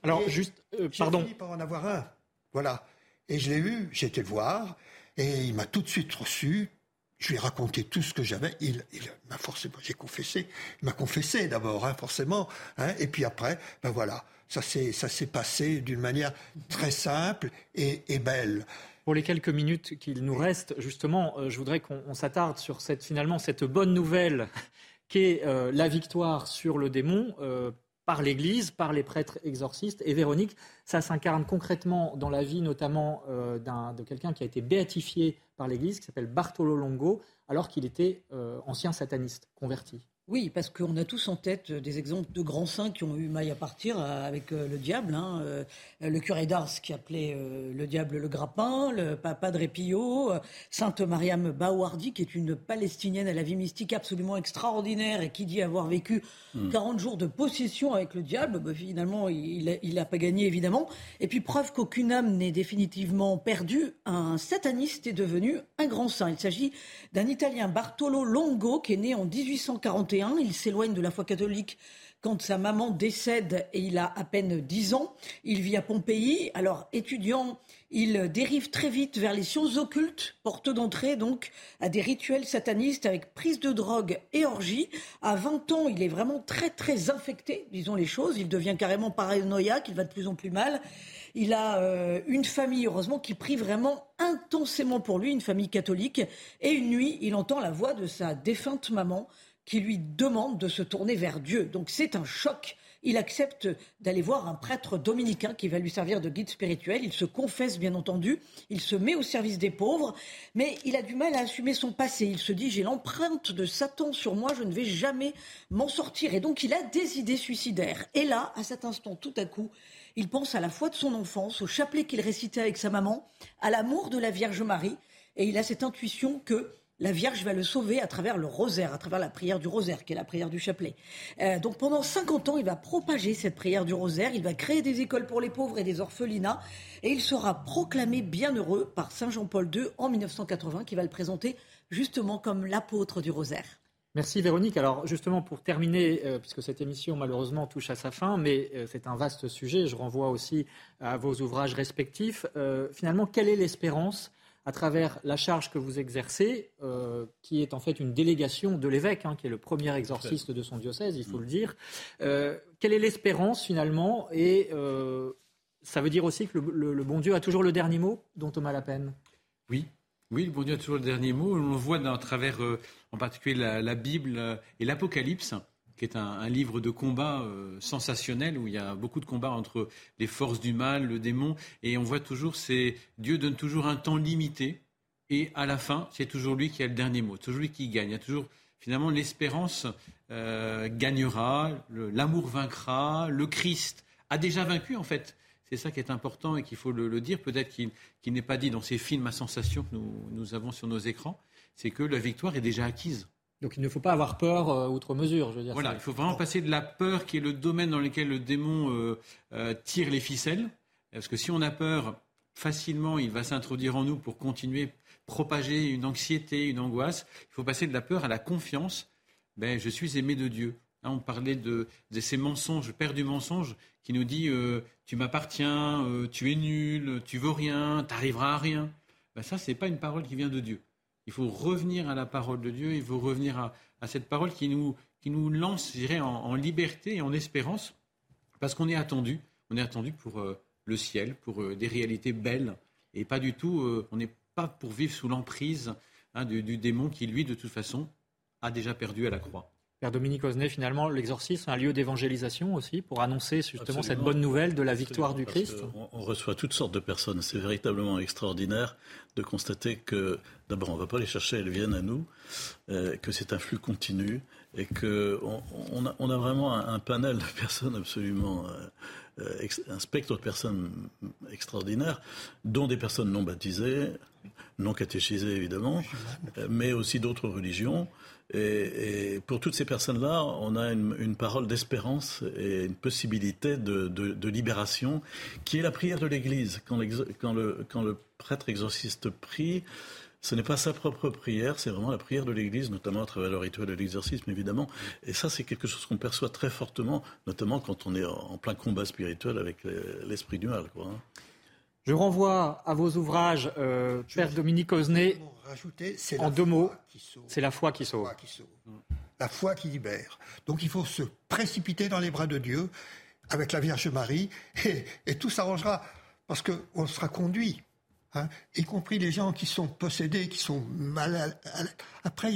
Alors juste, euh, pardon. J'ai fini par en avoir un, voilà. Et je l'ai eu, j'ai été le voir, et il m'a tout de suite reçu. Je lui ai raconté tout ce que j'avais. Il, m'a forcément, j'ai confessé. Il m'a confessé d'abord, hein, forcément. Hein, et puis après, ben voilà, ça s'est, ça s'est passé d'une manière très simple et, belle. Pour les quelques minutes qu'il nous reste, justement, euh, je voudrais qu'on s'attarde sur cette, finalement, cette bonne nouvelle qu'est euh, la victoire sur le démon. Euh, par l'Église, par les prêtres exorcistes. Et Véronique, ça s'incarne concrètement dans la vie notamment euh, de quelqu'un qui a été béatifié par l'Église, qui s'appelle Bartolo Longo, alors qu'il était euh, ancien sataniste, converti. Oui, parce qu'on a tous en tête des exemples de grands saints qui ont eu maille à partir euh, avec euh, le diable. Hein, euh, le curé d'Ars qui appelait le diable le grappin, le papa de Répillot, Sainte Mariam Baouardi qui est une palestinienne à la vie mystique absolument extraordinaire et qui dit avoir vécu 40 hmm. jours de possession avec le diable. Bah, finalement, il n'a pas gagné évidemment. Et puis preuve qu'aucune âme n'est définitivement perdue, un sataniste est devenu un grand saint. Il s'agit d'un Italien Bartolo Longo qui est né en 1841 il s'éloigne de la foi catholique quand sa maman décède et il a à peine 10 ans. Il vit à Pompéi. Alors, étudiant, il dérive très vite vers les sciences occultes, porte d'entrée donc à des rituels satanistes avec prise de drogue et orgie. À 20 ans, il est vraiment très très infecté, disons les choses. Il devient carrément paranoïaque, il va de plus en plus mal. Il a euh, une famille, heureusement, qui prie vraiment intensément pour lui, une famille catholique. Et une nuit, il entend la voix de sa défunte maman qui lui demande de se tourner vers Dieu. Donc c'est un choc. Il accepte d'aller voir un prêtre dominicain qui va lui servir de guide spirituel. Il se confesse, bien entendu. Il se met au service des pauvres. Mais il a du mal à assumer son passé. Il se dit, j'ai l'empreinte de Satan sur moi, je ne vais jamais m'en sortir. Et donc il a des idées suicidaires. Et là, à cet instant, tout à coup, il pense à la foi de son enfance, au chapelet qu'il récitait avec sa maman, à l'amour de la Vierge Marie. Et il a cette intuition que la Vierge va le sauver à travers le rosaire, à travers la prière du rosaire, qui est la prière du chapelet. Euh, donc pendant 50 ans, il va propager cette prière du rosaire, il va créer des écoles pour les pauvres et des orphelinats, et il sera proclamé bienheureux par Saint Jean-Paul II en 1980, qui va le présenter justement comme l'apôtre du rosaire. Merci Véronique. Alors justement pour terminer, euh, puisque cette émission malheureusement touche à sa fin, mais euh, c'est un vaste sujet, je renvoie aussi à vos ouvrages respectifs. finalement, quelle est l'espérance à travers la charge que vous exercez, euh, qui est en fait une délégation de l'évêque, hein, qui est le premier exorciste de son diocèse, il faut le dire. Euh, quelle est l'espérance finalement? Et euh, ça veut dire aussi que le, bon Dieu a toujours le dernier mot, dont Thomas Lapen Oui, oui, le bon Dieu a toujours le dernier mot. On le voit à travers, en particulier, la Bible et l'Apocalypse qui est un, livre de combat euh, sensationnel où il y a beaucoup de combats entre les forces du mal, le démon, et on voit toujours, c'est Dieu donne toujours un temps limité, et à la fin, c'est toujours lui qui a le dernier mot, toujours lui qui gagne. Il y a toujours finalement l'espérance euh, gagnera, l'amour vaincra, le Christ a déjà vaincu en fait. C'est ça qui est important et qu'il faut le, dire, peut-être qu'il n'est pas dit dans ces films à sensation que nous avons sur nos écrans, c'est que la victoire est déjà acquise. Donc il ne faut pas avoir peur euh, outre mesure, je veux dire. Voilà, il faut vraiment passer de la peur qui est le domaine dans lequel le démon euh, euh, tire les ficelles. Parce que si on a peur, facilement, il va s'introduire en nous pour continuer, propager une anxiété, une angoisse. Il faut passer de la peur à la confiance. Ben, je suis aimé de Dieu. Là, on parlait de, ces mensonges, père du mensonge, qui nous dit tu m'appartiens, tu es nul, tu vaux rien, tu n'arriveras à rien. Ben, ça, n'est pas une parole qui vient de Dieu. Il faut revenir à la parole de Dieu, il faut revenir à, cette parole qui nous, lance, je dirais, en, liberté et en espérance, parce qu'on est attendu. On est attendu pour euh, le ciel, pour euh, des réalités belles, et pas du tout, euh, on n'est pas pour vivre sous l'emprise hein, du, démon qui, lui, de toute façon, a déjà perdu à la croix. Père Dominique Osnet, finalement, l'exorcisme un lieu d'évangélisation aussi pour annoncer justement cette bonne nouvelle de la victoire du Christ. On, reçoit toutes sortes de personnes. C'est véritablement extraordinaire de constater que, d'abord, on ne va pas les chercher, elles viennent à nous, euh, que c'est un flux continu et qu'on on a, on a, vraiment un, panel de personnes absolument. Euh, un spectre de personnes extraordinaires, dont des personnes non baptisées, non catéchisés évidemment, mais aussi d'autres religions. Et, pour toutes ces personnes-là, on a une, parole d'espérance et une possibilité de, libération, qui est la prière de l'Église. Quand, quand, le, quand le prêtre exorciste prie, ce n'est pas sa propre prière, c'est vraiment la prière de l'Église, notamment à travers le rituel de l'exorcisme, évidemment. Et ça, c'est quelque chose qu'on perçoit très fortement, notamment quand on est en plein combat spirituel avec l'esprit du mal. Quoi. Hein. Je renvoie à vos ouvrages, euh, Père Dominique Osnet, en deux mots. C'est la foi qui sauve. La foi qui libère. Donc il faut se précipiter dans les bras de Dieu avec la Vierge Marie et, tout s'arrangera parce qu'on sera conduit. Hein, y compris les gens qui sont possédés, qui sont malades. Après, il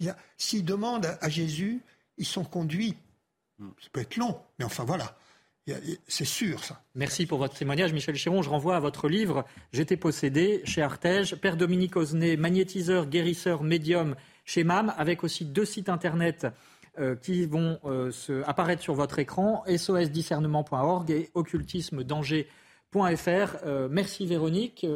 y a, s'ils demandent à Jésus, ils sont conduits. Ça peut être long, mais enfin voilà. C'est sûr, ça. Merci pour votre témoignage, Michel Chiron. Je renvoie à votre livre J'étais possédé chez Artege, Père Dominique Osnet, magnétiseur, guérisseur, médium chez MAM, avec aussi deux sites internet euh, qui vont euh, apparaître sur votre écran sosdiscernement.org et occultismedanger.fr. Euh, merci Véronique.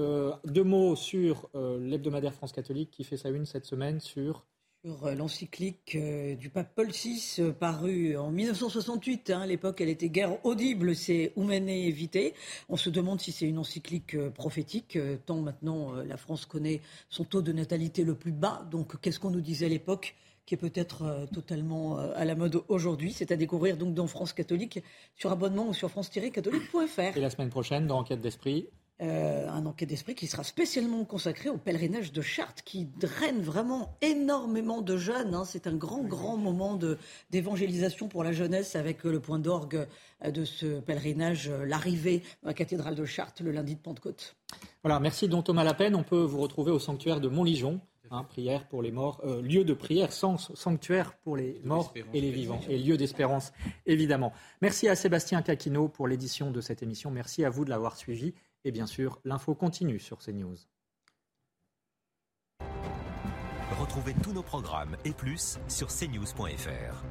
deux mots sur l'hebdomadaire France catholique qui fait sa une cette semaine sur sur euh, l'encyclique euh, du pape Paul VI euh, paru en 1968. Hein, à l'époque, elle était guère audible, c'est Oumene Vitae. On se demande si c'est une encyclique prophétique, tant maintenant la France connaît son taux de natalité le plus bas. Donc, qu'est-ce qu'on nous disait à l'époque? Qui est peut-être totalement à la mode aujourd'hui. C'est à découvrir donc dans France Catholique sur abonnement ou sur france-catholique.fr. Et la semaine prochaine, dans Enquête d'Esprit, euh, un enquête d'esprit qui sera spécialement consacré au pèlerinage de Chartres, qui draine vraiment énormément de jeunes. Hein. C'est un grand, grand moment d'évangélisation pour la jeunesse avec le point d'orgue euh, de ce pèlerinage, euh, l'arrivée dans la cathédrale de Chartres le lundi de Pentecôte. Voilà, merci Don Thomas Lapen. On peut vous retrouver au sanctuaire de Montligeon. Hein, prière pour les morts, lieu de prière, sanctuaire pour les morts et les vivants, et lieu d'espérance, évidemment. Merci à Sébastien Caquino pour l'édition de cette émission. Merci à vous de l'avoir suivi. Et bien sûr, l'info continue sur CNews. Retrouvez tous nos programmes et plus sur cnews.fr.